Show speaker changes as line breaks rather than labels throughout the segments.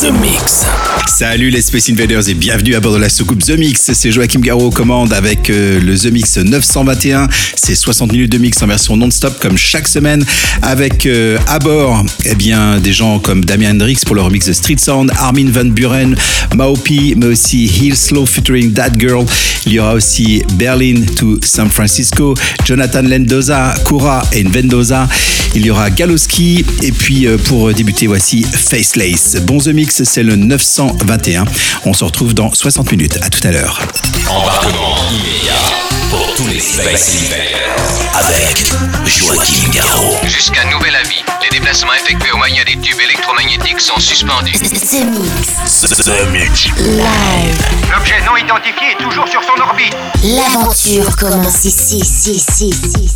The Mix.
Salut les Space Invaders et bienvenue à bord de la soucoupe The Mix. C'est Joachim Garraud aux commandes avec euh, le The Mix 921. C'est 60 minutes de mix en version non-stop comme chaque semaine avec euh, à bord eh bien, des gens comme Damien Hendrix pour le remix de Street Sound, Armin Van Buren, Maopi, mais aussi Hill Slow featuring That Girl. Il y aura aussi Berlin to San Francisco, Jonathan Lendoza, Kura et Vendoza. Il y aura Galoski et puis euh, pour débuter voici Facelace. Bon The Mix, c'est le 921. On se retrouve dans 60 minutes. À tout à l'heure.
Embarquement immédiat pour tous les Space avec Joachim Garraud.
Jusqu'à nouvel avis, les déplacements effectués au moyen des tubes électromagnétiques sont suspendus.
The Mix.
The Mix.
Live.
L'objet non identifié est toujours sur son orbite.
L'aventure commence ici, ici, ici, ici,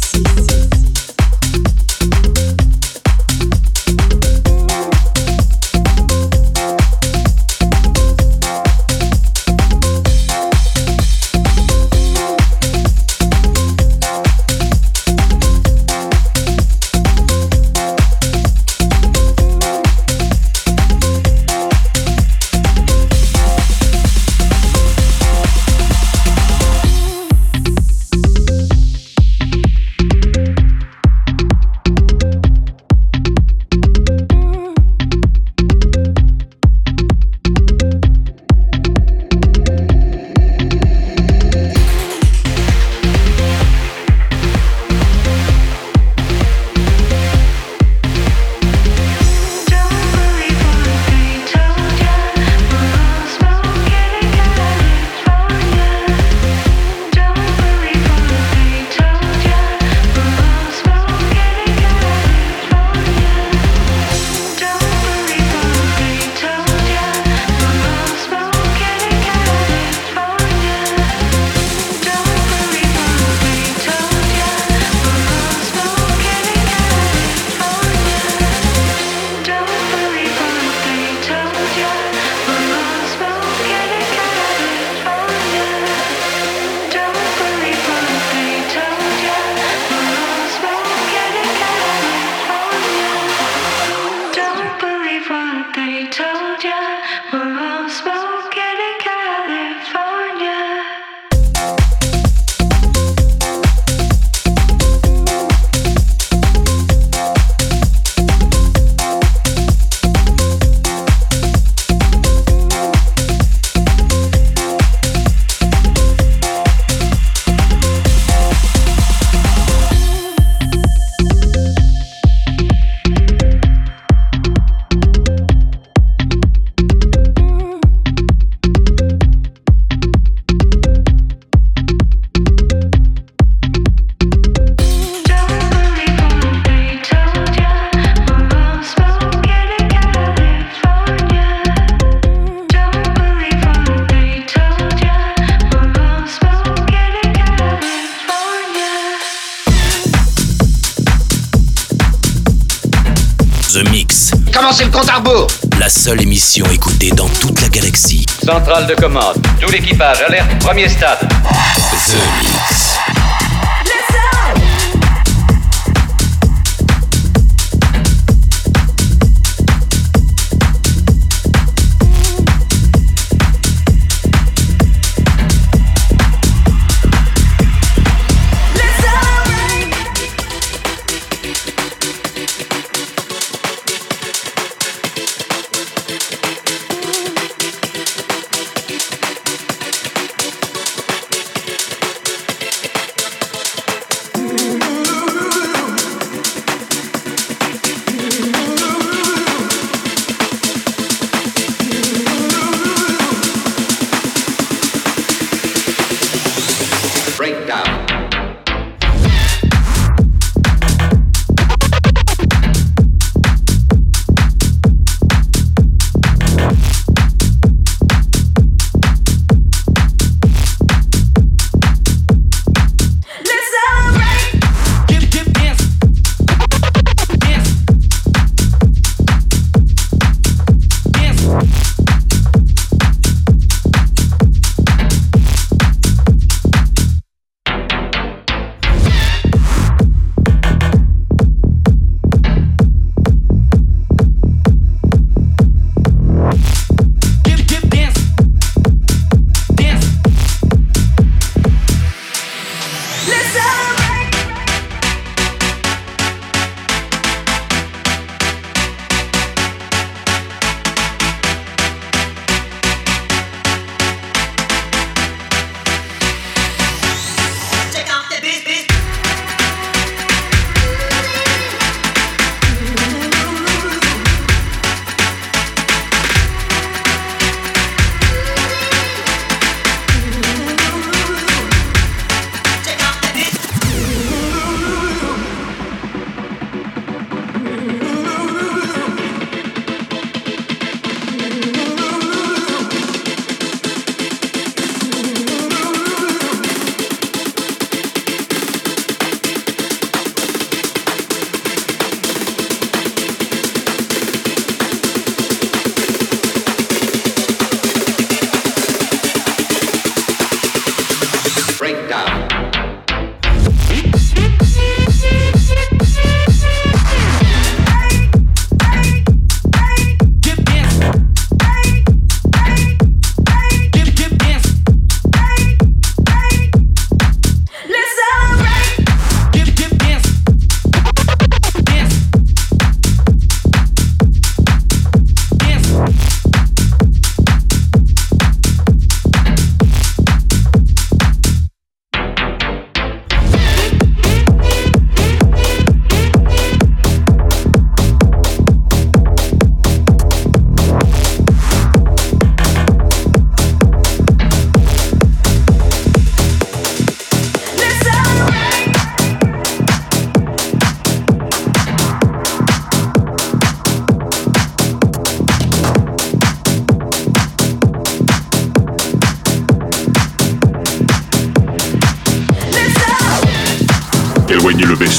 Commencez le compte à rebours.
La seule émission écoutée dans toute la galaxie.
Centrale de commande. Tout l'équipage, alerte, premier stade.
The Mix.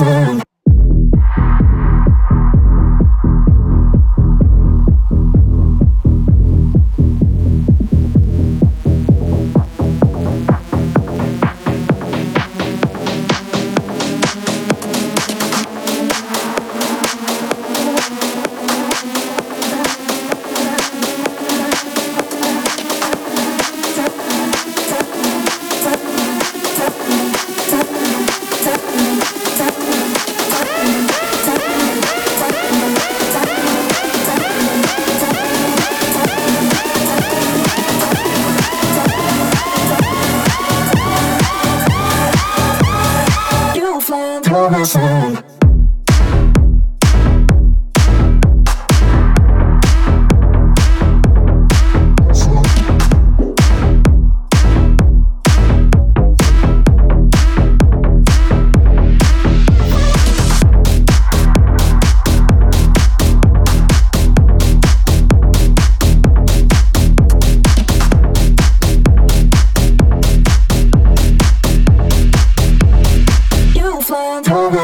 phone for my son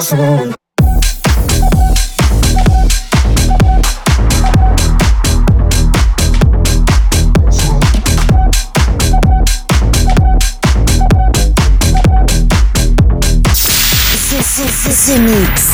possible. Mix.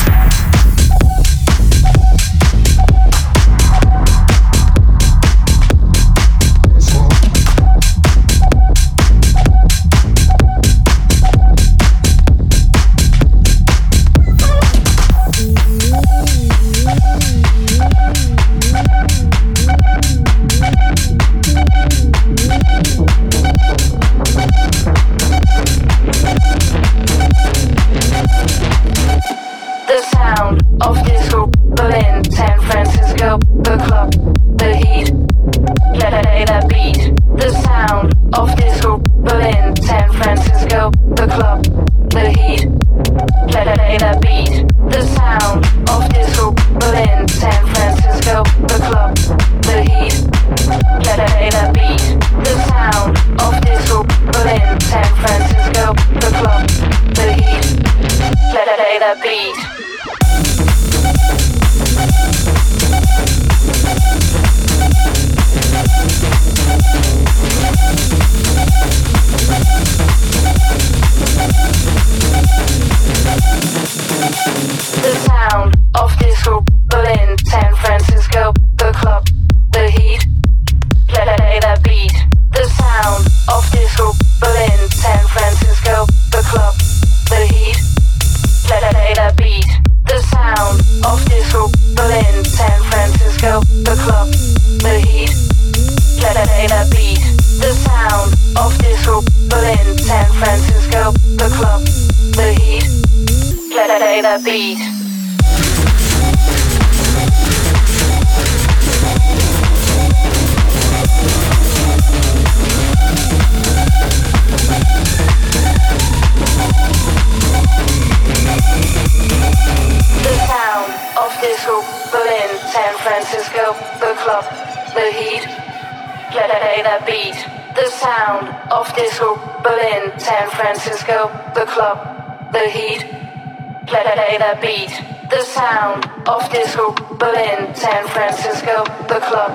Francisco, the club,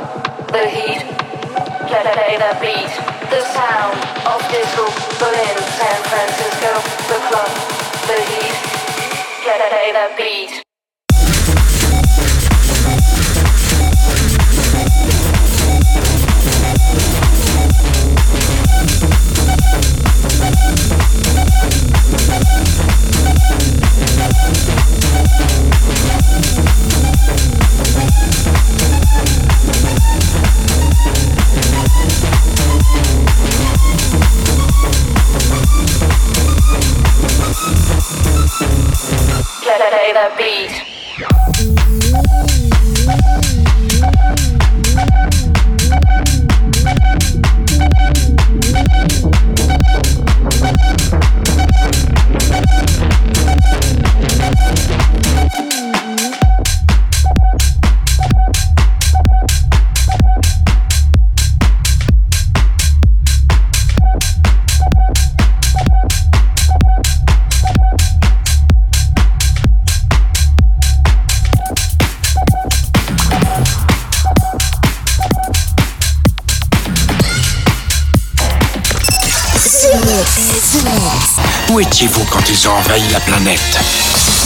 the heat. Play, play the beat, the sound of disco. Berlin, San Francisco, the club, the heat. Play, play the beat. Play the beat.
Quand ils ont envahi la planète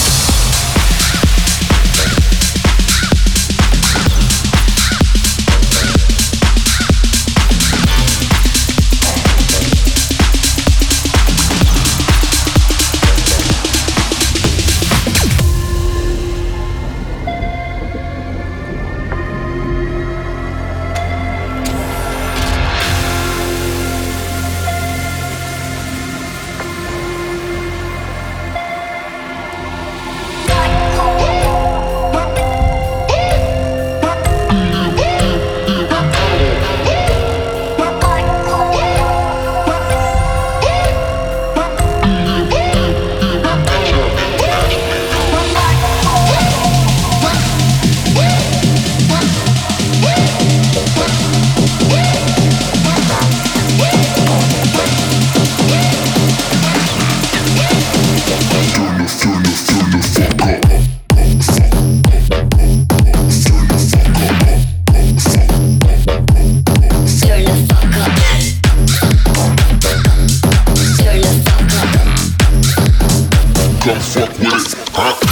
Huh?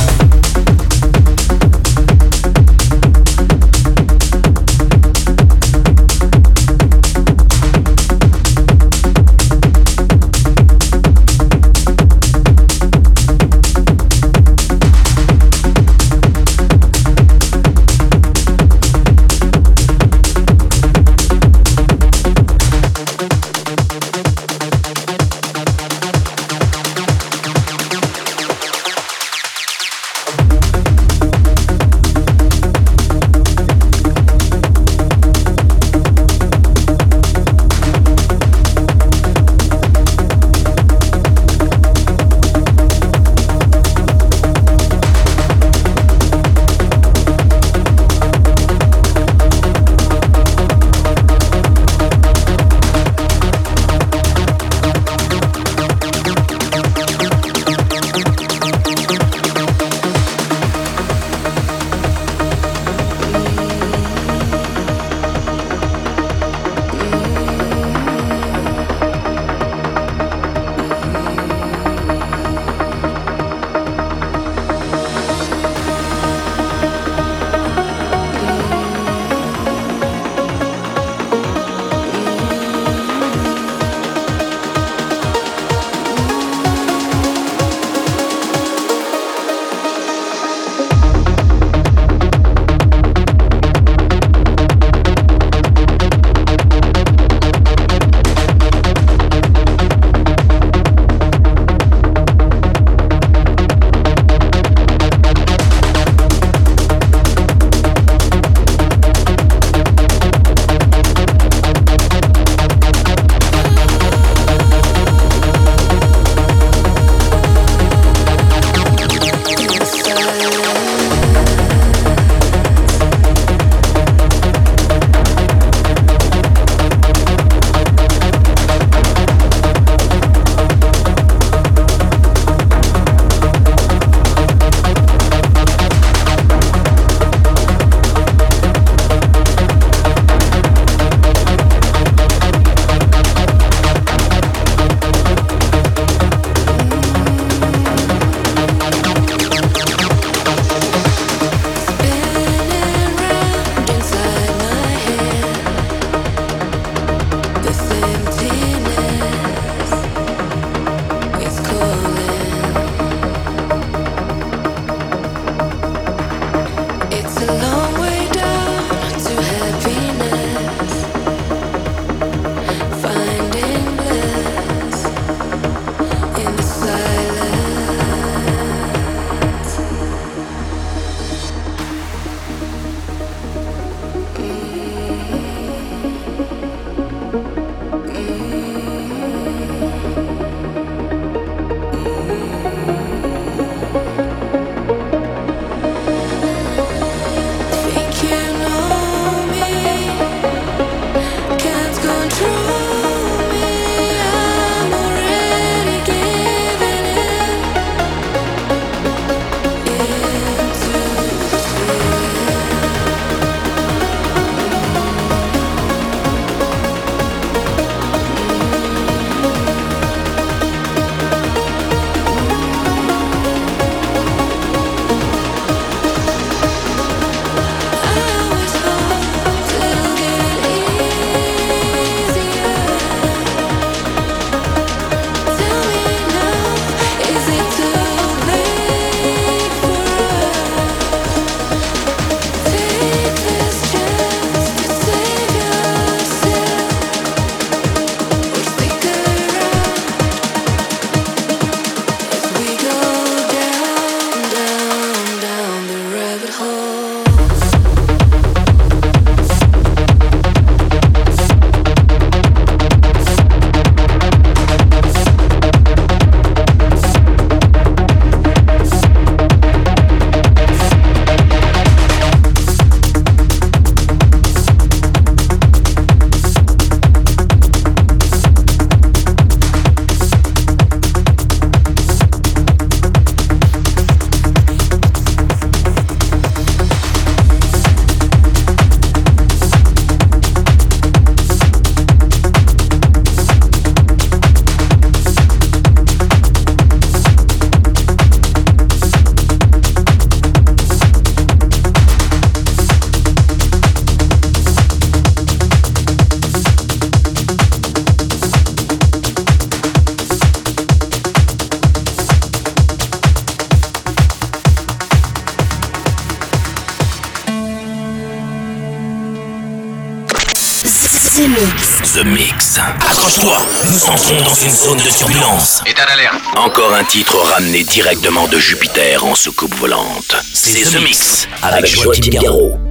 zone de turbulence.
État d'alerte.
Encore un titre ramené directement de Jupiter en soucoupe volante. C'est The Mix avec, avec Joachim Garraud.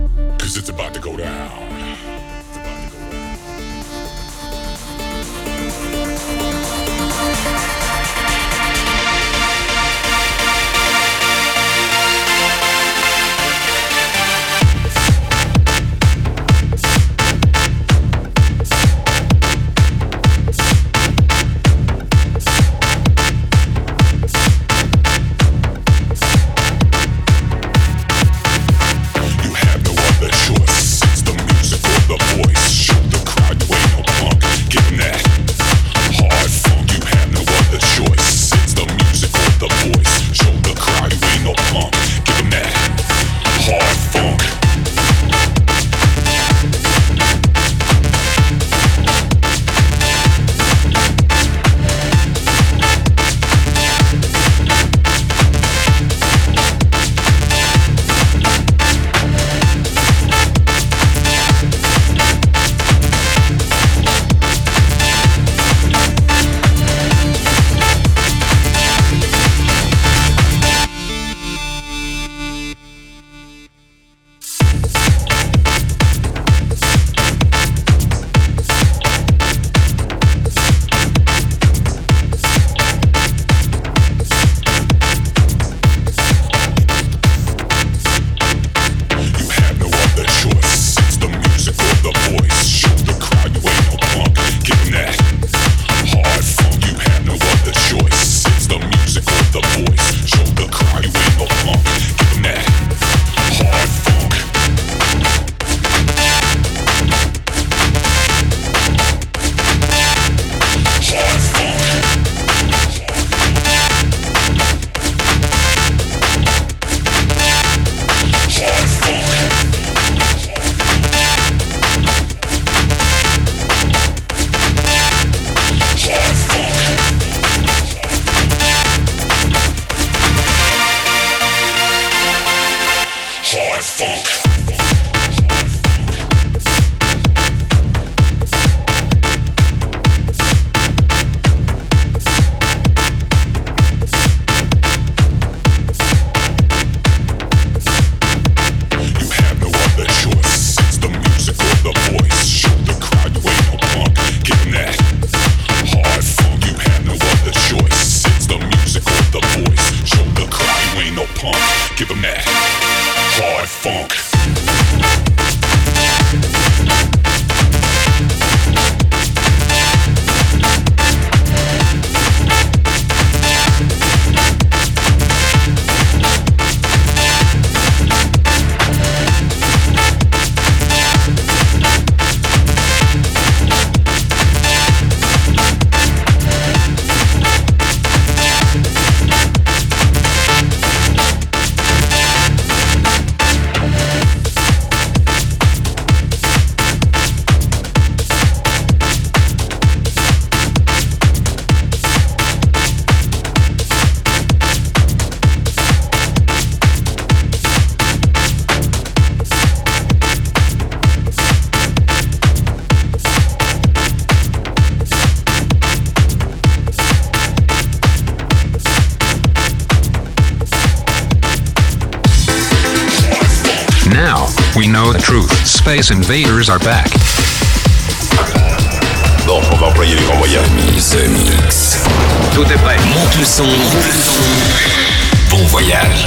Live Funk.
Space Invaders are back.
Bon, on va employer les grands moyens.
The Mix.
Tout est prêt.
Monte le son.
Monte le son. Bon voyage.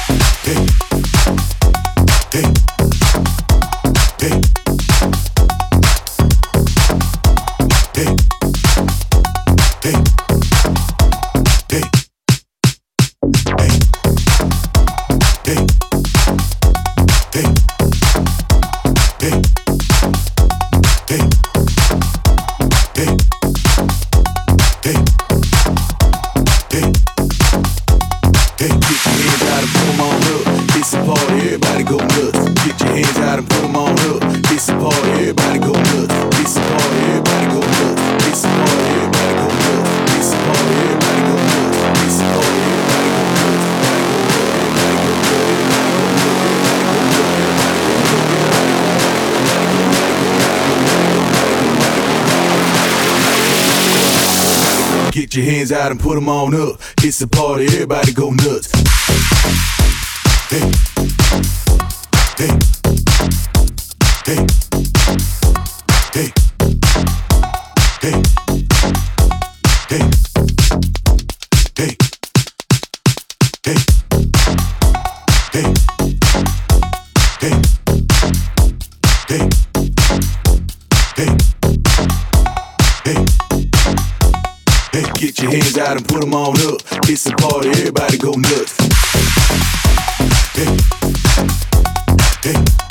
Hey. Out and put 'em on up. It's a party, everybody go nuts. Hey. Hey. Hey. Get your hands out and put 'em on up. It's a party, everybody go nuts. Hey. Hey.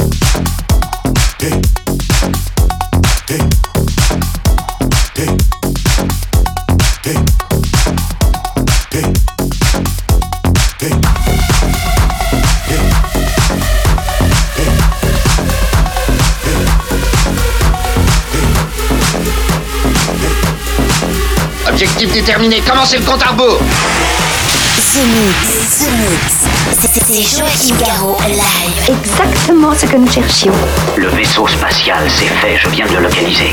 Déterminé, commencez le compte à rebours
The Mix, The Mix. C'est- C'est Joachim Garraud live.
Exactement ce que nous cherchions.
Le vaisseau spatial, c'est fait, je viens de le localiser.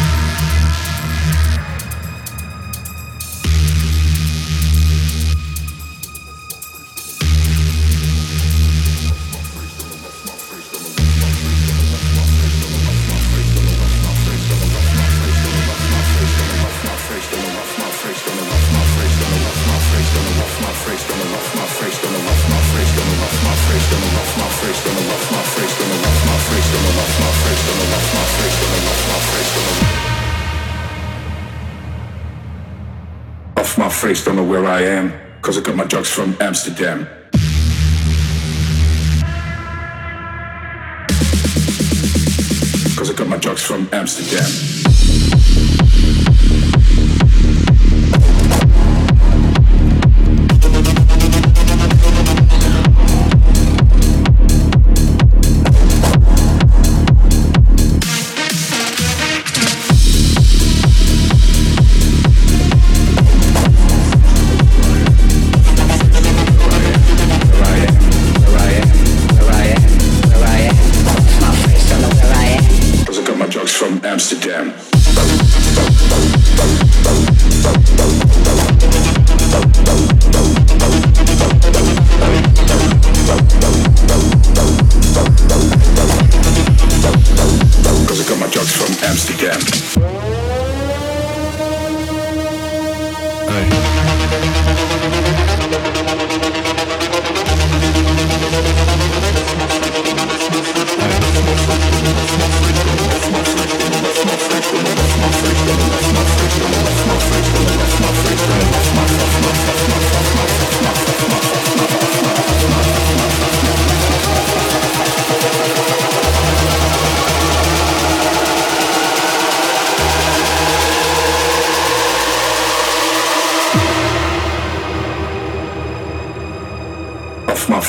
I am. Cause I got my drugs from Amsterdam. Cause I got my drugs from Amsterdam. Got my drugs from Amsterdam. Off my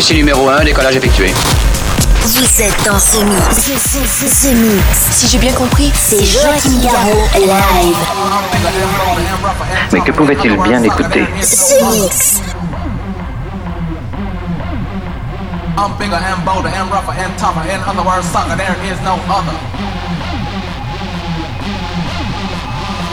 Ici numéro 1, décollage effectué.
Vous êtes dans ce mix. Ce, ce, ce, ce mix. Si j'ai bien compris, c'est Joachim Garraud live.
Mais que pouvait-il bien écouter
Ce mix.
I'm bigger and bolder and rougher and tougher. In other words, sucker, there is no other.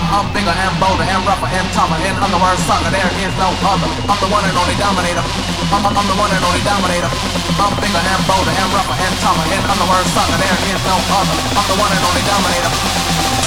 I'm bigger and bolder and rougher and tougher. In other words, sucker, there is no other. I'm the one and only dominator. I'm, I'm, I'm the one and only dominator. I'm bigger and bolder and rougher and tougher. In other words, sucker, there is no other. I'm the one and only dominator.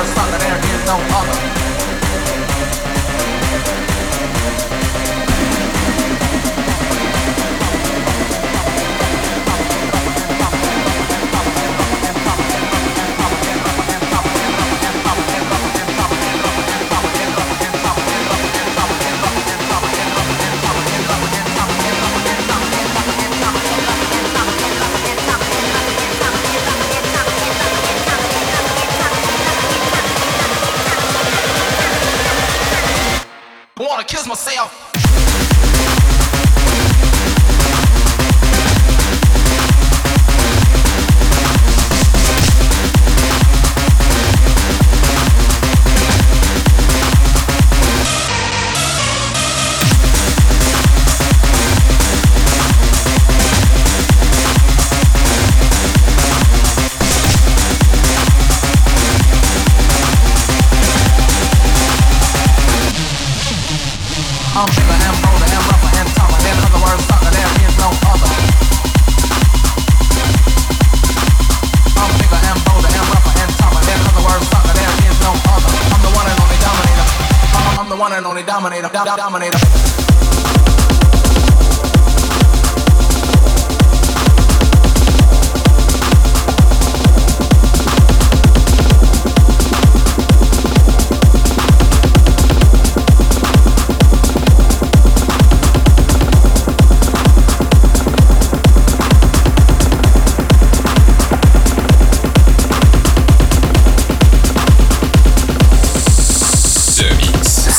In other words, sucker, there is no other.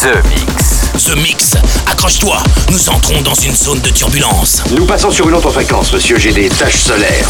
The
Mix. The Mix. Accroche-toi, nous entrons dans une zone de turbulence.
Nous passons sur une autre fréquence, monsieur. J'ai des taches solaires.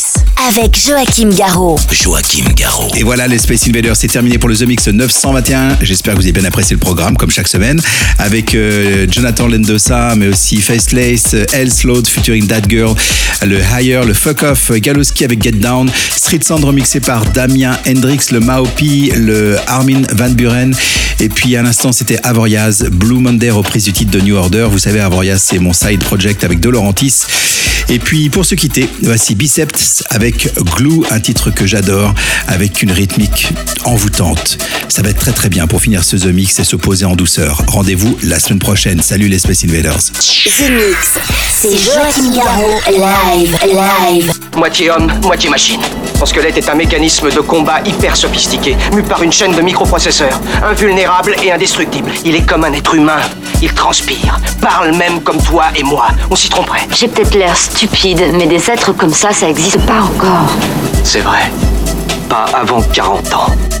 Avec Joachim Garraud.
Joachim Garraud.
Et voilà, les Space Invaders, c'est terminé pour le The Mix 921. J'espère que vous avez bien apprécié le programme, comme chaque semaine, avec euh, Jonathan Lendosa, mais aussi Faceless, Else Load featuring That Girl, le Higher, le Fuck Off, Galoski avec Get Down, Street Sound remixé par Damien Hendrix, le Maopi, le Armin Van Buren, et puis à l'instant, c'était Avoriaz, Blue Monday, reprise du titre de New Order. Vous savez, Avoriaz, c'est mon side project avec De Laurentiis. Et puis pour se quitter, voici Biceps avec Glue, un titre que j'adore, avec une rythmique envoûtante. Ça va être très très bien pour finir ce The Mix et se poser en douceur. Rendez-vous la semaine prochaine. Salut les Space Invaders.
The Mix. C'est Joachim Garraud. Live. Live.
Moitié homme, moitié machine. Son squelette est un mécanisme de combat hyper sophistiqué, mu par une chaîne de microprocesseurs, invulnérable et indestructible. Il est comme un être humain. Il transpire, parle même comme toi et moi. On s'y tromperait.
J'ai peut-être l'air stupide, mais des êtres comme ça, ça existe pas encore.
C'est vrai. Pas avant 40 ans.